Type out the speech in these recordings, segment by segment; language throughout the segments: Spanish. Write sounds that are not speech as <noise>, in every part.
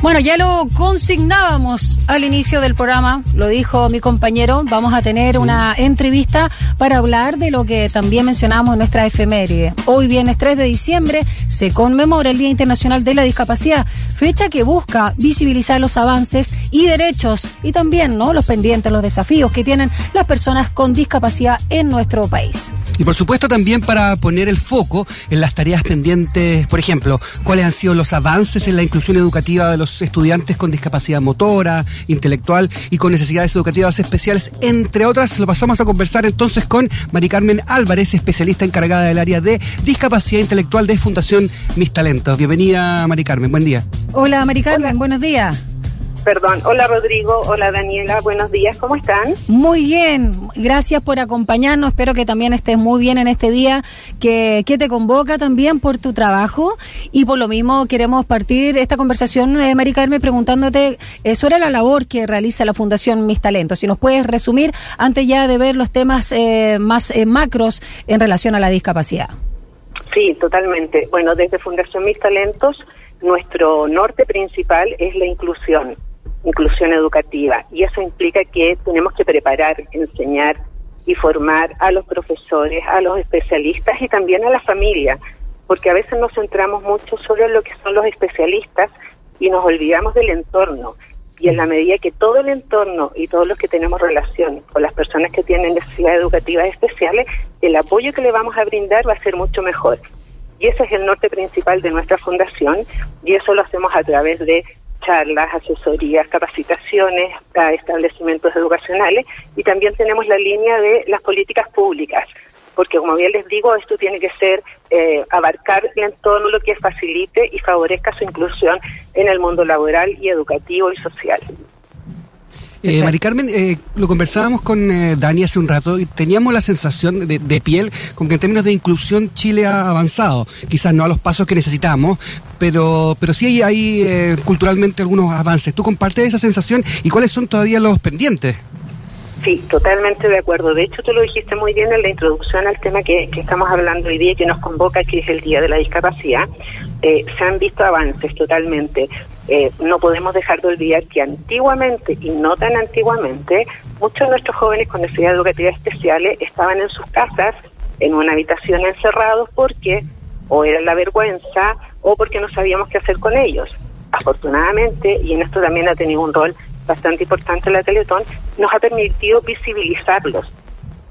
Bueno, ya lo consignábamos al inicio del programa, lo dijo mi compañero, vamos a tener una entrevista para hablar de lo que también mencionamos en nuestra efeméride. Hoy viernes 3 de diciembre se conmemora el Día Internacional de la Discapacidad, fecha que busca visibilizar los avances y derechos y también ¿no? los pendientes, los desafíos que tienen las personas con discapacidad en nuestro país. Y por supuesto también para poner el foco en las tareas pendientes, por ejemplo, cuáles han sido los avances en la inclusión educativa de los estudiantes con discapacidad motora, intelectual y con necesidades educativas especiales, entre otras. Lo pasamos a conversar entonces con Mari Carmen Álvarez, especialista encargada del área de discapacidad intelectual de Fundación Mis Talentos. Bienvenida, Mari Carmen, buen día. Hola, Mari Carmen, buenos días perdón. Hola Rodrigo, hola Daniela, buenos días, ¿cómo están? Muy bien, gracias por acompañarnos, espero que también estés muy bien en este día que, que te convoca también por tu trabajo y por lo mismo queremos partir esta conversación, eh, Mari Carmen, preguntándote eh, sobre la labor que realiza la Fundación Mis Talentos. Si nos puedes resumir antes ya de ver los temas eh, más eh, macros en relación a la discapacidad. Sí, totalmente. Bueno, desde Fundación Mis Talentos, nuestro norte principal es la inclusión inclusión educativa. Y eso implica que tenemos que preparar, enseñar y formar a los profesores, a los especialistas y también a la familia, porque a veces nos centramos mucho solo en lo que son los especialistas y nos olvidamos del entorno. Y en la medida que todo el entorno y todos los que tenemos relación con las personas que tienen necesidades educativas especiales, el apoyo que le vamos a brindar va a ser mucho mejor. Y ese es el norte principal de nuestra fundación y eso lo hacemos a través de charlas, asesorías, capacitaciones a establecimientos educacionales y también tenemos la línea de las políticas públicas, porque como bien les digo, esto tiene que ser eh, abarcar en todo lo que facilite y favorezca su inclusión en el mundo laboral y educativo y social. Eh, Mari Carmen, eh, lo conversábamos con eh, Dani hace un rato y teníamos la sensación de, piel con que en términos de inclusión Chile ha avanzado. Quizás no a los pasos que necesitamos, pero, pero sí hay, hay eh, culturalmente algunos avances. ¿Tú compartes esa sensación y cuáles son todavía los pendientes? Sí, totalmente de acuerdo. De hecho, tú lo dijiste muy bien en la introducción al tema que, estamos hablando hoy día que nos convoca, que es el Día de la Discapacidad. Eh, se han visto avances totalmente. Eh, no podemos dejar de olvidar que antiguamente, y no tan antiguamente, muchos de nuestros jóvenes con necesidades educativas especiales estaban en sus casas, en una habitación encerrados, porque o era la vergüenza o porque no sabíamos qué hacer con ellos. Afortunadamente, y en esto también ha tenido un rol bastante importante la Teletón, nos ha permitido visibilizarlos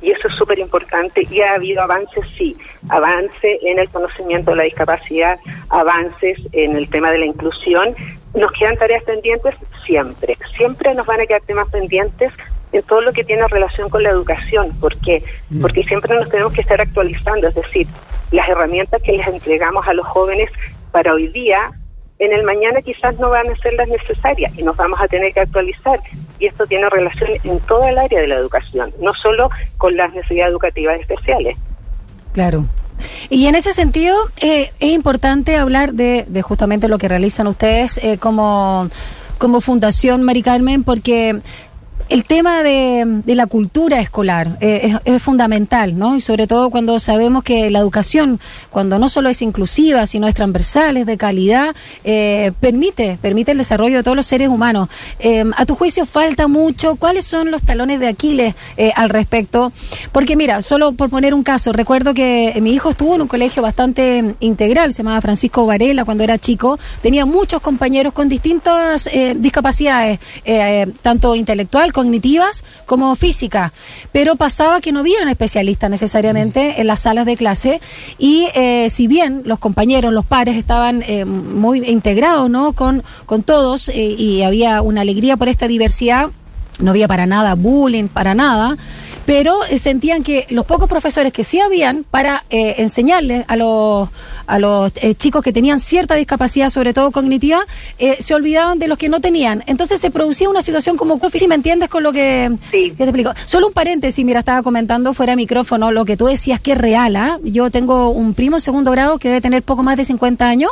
y eso es súper importante y ha habido avances, sí, avance en el conocimiento de la discapacidad, avances en el tema de la inclusión. Nos quedan tareas pendientes siempre, siempre nos van a quedar temas pendientes en todo lo que tiene relación con la educación. ¿Por qué? Mm. Porque siempre nos tenemos que estar actualizando, es decir, las herramientas que les entregamos a los jóvenes para hoy día en el mañana quizás no van a ser las necesarias y nos vamos a tener que actualizar. Y esto tiene relación en toda el área de la educación, no solo con las necesidades educativas especiales. Claro. Y en ese sentido, eh, es importante hablar de, de, justamente lo que realizan ustedes eh, como, como Fundación Mari Carmen, porque el tema de, la cultura escolar eh, es, fundamental, ¿no? Y sobre todo cuando sabemos que la educación, cuando no solo es inclusiva, sino es transversal, es de calidad, eh, permite, permite el desarrollo de todos los seres humanos. Eh, a tu juicio falta mucho. ¿Cuáles son los talones de Aquiles al respecto? Porque mira, solo por poner un caso, recuerdo que mi hijo estuvo en un colegio bastante integral, se llamaba Francisco Varela cuando era chico, tenía muchos compañeros con distintas discapacidades, tanto intelectual cognitivas como físicas, pero pasaba que no había especialistas necesariamente en las salas de clase y eh, si bien los compañeros, los pares estaban eh, muy integrados ¿no? con, con todos eh, y había una alegría por esta diversidad, no había para nada bullying, para nada, pero eh, sentían que los pocos profesores que sí habían para eh, enseñarles a los, a los eh, chicos que tenían cierta discapacidad, sobre todo cognitiva, se olvidaban de los que no tenían. Entonces se producía una situación como, si me entiendes con lo que, te explico. Solo un paréntesis, mira, estaba comentando fuera de micrófono lo que tú decías que es real. ¿ah? Yo tengo un primo en segundo grado que debe tener poco más de 50 años.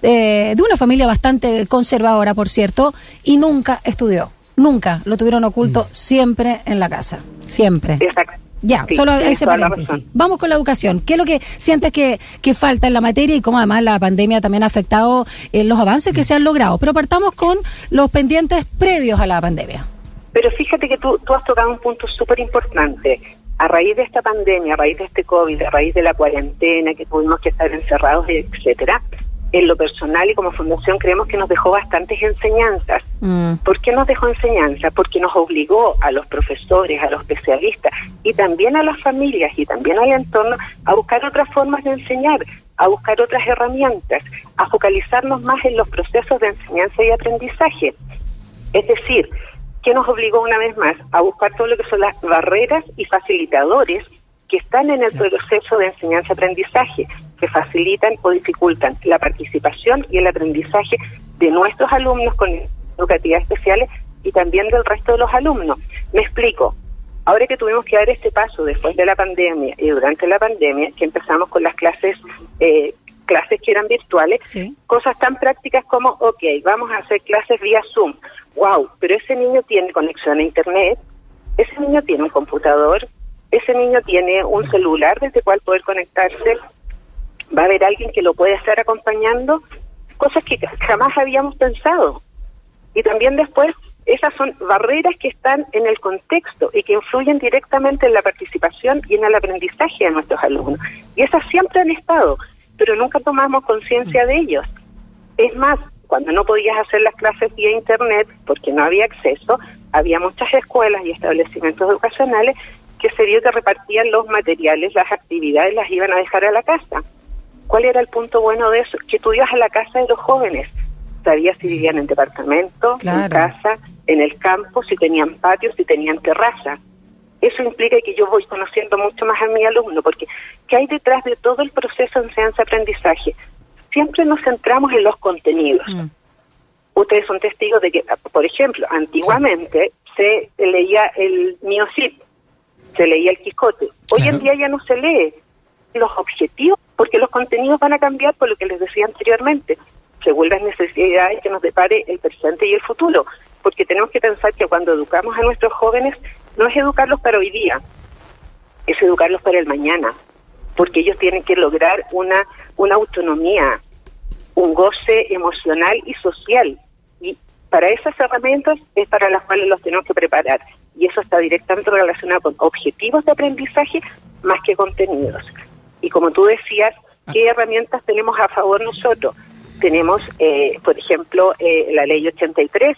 de una familia bastante conservadora, por cierto, y nunca estudió. Nunca lo tuvieron oculto, mm. siempre en la casa, siempre. Ya, Sí, solo ese paréntesis. Vamos con la educación. ¿Qué es lo que sientes que, que falta en la materia y cómo además la pandemia también ha afectado eh, los avances que se han logrado? Pero partamos con los pendientes previos a la pandemia. Pero fíjate que tú, tú has tocado un punto súper importante. A raíz de esta pandemia, a raíz de este COVID, a raíz de la cuarentena, que tuvimos que estar encerrados, etcétera, en lo personal y como fundación creemos que nos dejó bastantes enseñanzas. Mm, ¿Por qué nos dejó enseñanza? Porque nos obligó a los profesores, a los especialistas y también a las familias y también al entorno a buscar otras formas de enseñar, a buscar otras herramientas, a focalizarnos más en los procesos de enseñanza y aprendizaje. Es decir, que nos obligó una vez más a buscar todo lo que son las barreras y facilitadores que están en el proceso de enseñanza-aprendizaje, que facilitan o dificultan la participación y el aprendizaje de nuestros alumnos con educativas especiales y también del resto de los alumnos. Me explico. Ahora que tuvimos que dar este paso después de la pandemia y durante la pandemia, que empezamos con las clases, eh, clases que eran virtuales, Sí. cosas tan prácticas como, ok, vamos a hacer clases vía Zoom. Wow, pero ese niño tiene conexión a Internet, ese niño tiene un computador, ese niño tiene un celular desde el cual poder conectarse, va a haber alguien que lo puede estar acompañando, cosas que jamás habíamos pensado. Y también después, esas son barreras que están en el contexto y que influyen directamente en la participación y en el aprendizaje de nuestros alumnos. Y esas siempre han estado, pero nunca tomamos conciencia de ellos. Es más, cuando no podías hacer las clases vía Internet, porque no había acceso, había muchas escuelas y establecimientos educacionales que se que repartían los materiales, las actividades, las iban a dejar a la casa. ¿Cuál era el punto bueno de eso? Que tú ibas a la casa de los jóvenes. Sabías si vivían en departamento, en casa, en el campo, si tenían patio, si tenían terraza. Eso implica que yo voy conociendo mucho más a mi alumno, porque ¿qué hay detrás de todo el proceso de enseñanza-aprendizaje? Siempre nos centramos en los contenidos. Mm. Ustedes son testigos de que, por ejemplo, antiguamente se leía el Miocid, se leía el Quijote. Hoy Claro. en día ya no se lee los objetivos, porque los contenidos van a cambiar por lo que les decía anteriormente, según las necesidades que nos depare el presente y el futuro. Porque tenemos que pensar que cuando educamos a nuestros jóvenes, no es educarlos para hoy día, es educarlos para el mañana, porque ellos tienen que lograr una, una autonomía, un goce emocional y social. Y para esas herramientas es para las cuales los tenemos que preparar. Eso está directamente relacionado con objetivos de aprendizaje más que contenidos. Y como tú decías, ¿qué herramientas tenemos a favor nosotros? Tenemos, eh, por ejemplo, eh, la ley 83,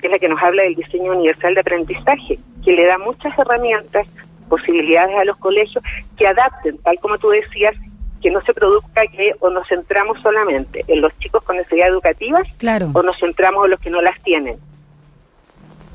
que es la que nos habla del diseño universal de aprendizaje, que le da muchas herramientas, posibilidades a los colegios que adapten, tal como tú decías, que no se produzca que o nos centramos solamente en los chicos con necesidades educativas Claro. o nos centramos en los que no las tienen.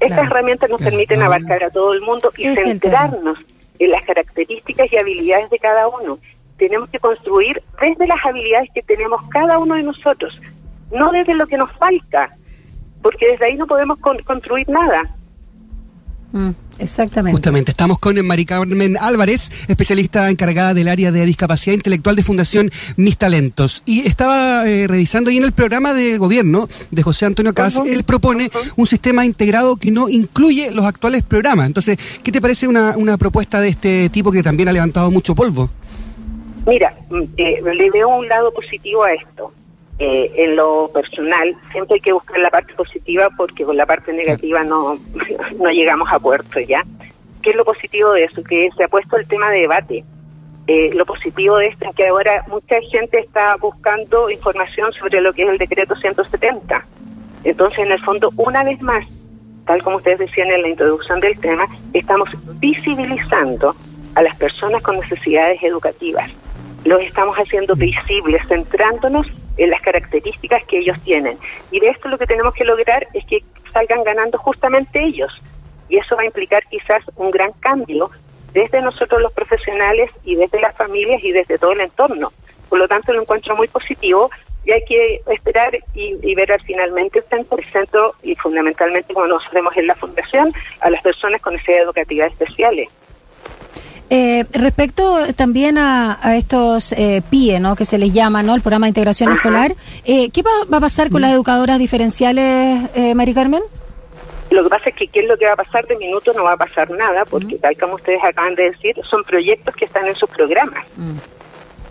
Estas Claro. herramientas nos permiten no, abarcar a todo el mundo y Es centrarnos en las características y habilidades de cada uno. Tenemos que construir desde las habilidades que tenemos cada uno de nosotros, no desde lo que nos falta, porque desde ahí no podemos con- construir nada. Mm, exactamente. Justamente, estamos con Mari Carmen Álvarez, especialista encargada del área de discapacidad intelectual de Fundación Mis Talentos. Y estaba eh, revisando ahí en el programa de gobierno de José Antonio Cas, Ujú. él propone un sistema integrado que no incluye los actuales programas. Entonces, ¿qué te parece una, una propuesta de este tipo que también ha levantado mucho polvo? Mira, mm, eh, le veo un lado positivo a esto. Eh, en lo personal, siempre hay que buscar la parte positiva porque con la parte negativa no, <laughs> no llegamos a puerto ya. ¿Qué es lo positivo de eso? Que se ha puesto el tema de debate. Eh, lo positivo de esto es que ahora mucha gente está buscando información sobre lo que es el decreto 170. Entonces, en el fondo, una vez más, tal como ustedes decían en la introducción del tema, estamos visibilizando a las personas con necesidades educativas. Los estamos haciendo visibles, centrándonos en las características que ellos tienen. Y de esto lo que tenemos que lograr es que salgan ganando justamente ellos. Y eso va a implicar quizás un gran cambio desde nosotros los profesionales y desde las familias y desde todo el entorno. Por lo tanto, lo encuentro muy positivo y hay que esperar y, y ver al finalmente centro y fundamentalmente como nos vemos en la fundación a las personas con necesidades educativas especiales. Eh, respecto también a, a estos eh, PIE, ¿no? que se les llama, ¿no? el programa de integración escolar, eh, ¿qué va, va a pasar con las educadoras diferenciales, eh, Mari Carmen? Lo que pasa es que qué es lo que va a pasar de minuto no va a pasar nada, porque tal como ustedes acaban de decir, son proyectos que están en sus programas. Mm.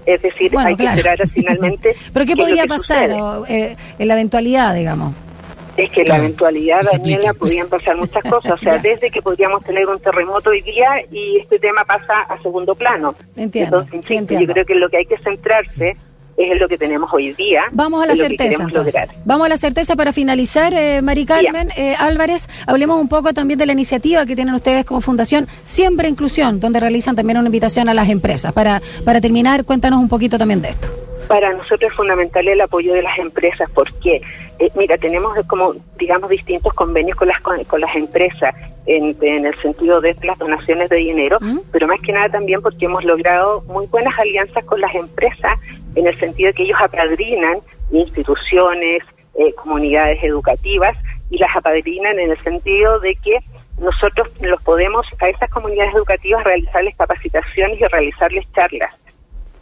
Es decir, Bueno, hay claro. que esperar <laughs> finalmente. ¿Pero qué podría pasar o, eh, en la eventualidad, digamos? Es que la Claro, eventualidad, que se Daniela, podían pasar muchas cosas. O sea, desde que podríamos tener un terremoto hoy día y este tema pasa a segundo plano. Entiendo, Entonces, sí, insisto, entiendo. yo creo que lo que hay que centrarse es en lo que tenemos hoy día. Vamos a la certeza. Vamos a la certeza para finalizar, eh, Mari Carmen eh, Álvarez. Hablemos un poco también de la iniciativa que tienen ustedes como Fundación Siempre Inclusión, donde realizan también una invitación a las empresas. Para, para terminar, cuéntanos un poquito también de esto. Para nosotros es fundamental el apoyo de las empresas porque, eh, mira, tenemos eh, como, digamos, distintos convenios con las con, con las empresas en, en el sentido de las donaciones de dinero, ¿Mm? pero más que nada también porque hemos logrado muy buenas alianzas con las empresas en el sentido de que ellos apadrinan instituciones, eh, comunidades educativas y las apadrinan en el sentido de que nosotros los podemos a esas comunidades educativas realizarles capacitaciones y realizarles charlas.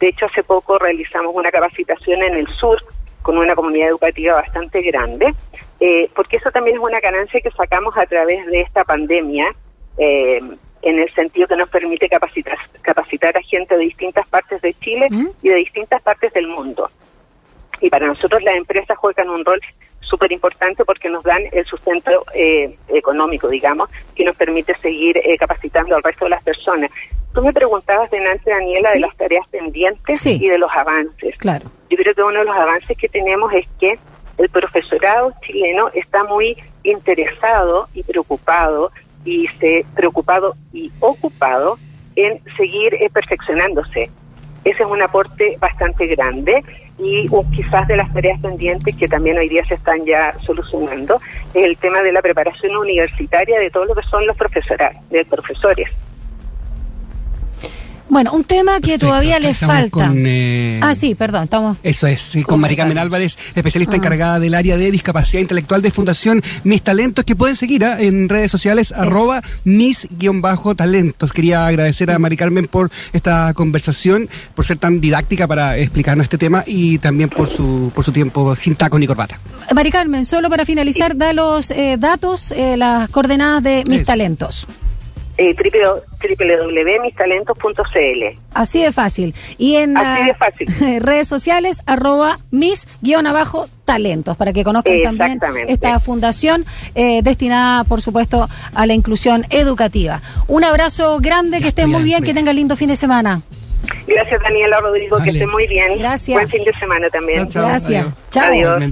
De hecho, hace poco realizamos una capacitación en el sur con una comunidad educativa bastante grande, eh, porque eso también es una ganancia que sacamos a través de esta pandemia, eh, en el sentido que nos permite capacitar, capacitar a gente de distintas partes de Chile ¿Mm? y de distintas partes del mundo. Y para nosotros las empresas juegan un rol súper importante porque nos dan el sustento eh, económico, digamos, que nos permite seguir eh, capacitando al resto de las personas. Tú me preguntabas delante, Daniela, Sí. de las tareas pendientes Sí. y de los avances. Claro. Yo creo que uno de los avances que tenemos es que el profesorado chileno está muy interesado y preocupado y se preocupado y ocupado en seguir eh, perfeccionándose. Ese es un aporte bastante grande y uh, quizás de las tareas pendientes que también hoy día se están ya solucionando es el tema de la preparación universitaria de todo lo que son los profesorados, de profesores. Bueno, un tema que Perfecto, todavía le estamos falta. con, eh, Ah, sí, perdón, estamos... Eso es, sí, con Mari Carmen Álvarez, especialista Ah. encargada del área de discapacidad intelectual de Fundación Mis Talentos, que pueden seguir ¿ah? en redes sociales, arroba mis-talentos. Quería agradecer a Mari Carmen por esta conversación, por ser tan didáctica para explicarnos este tema y también por su, por su tiempo sin taco ni corbata. Mari Carmen, solo para finalizar, da los eh, datos, eh, las coordenadas de mis Eso. talentos. Eh, www.mistalentos.cl Así de fácil. Y en Así de fácil. <laughs> redes sociales, arroba mis guion abajo talentos, para que conozcan también esta fundación eh, destinada, por supuesto, a la inclusión educativa. Un abrazo grande, que estén muy bien, que tengan lindo fin de semana. Gracias Daniela Rodrigo, Vale. que esté muy bien. Gracias. Buen fin de semana también. Chao, chao. Gracias. Adiós. Chao. Adiós.